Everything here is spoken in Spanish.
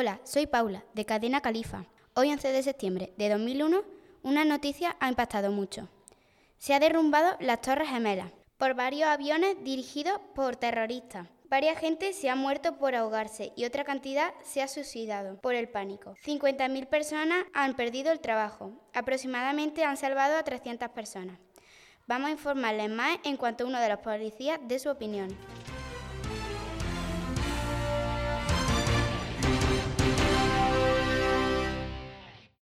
Hola, soy Paula, de Cadena Califa. Hoy 11 de septiembre de 2001, una noticia ha impactado mucho. Se ha derrumbado las Torres Gemelas por varios aviones dirigidos por terroristas. Varias gente se ha muerto por ahogarse y otra cantidad se ha suicidado por el pánico. 50.000 personas han perdido el trabajo. Aproximadamente han salvado a 300 personas. Vamos a informarles más en cuanto uno de los policías de su opinión.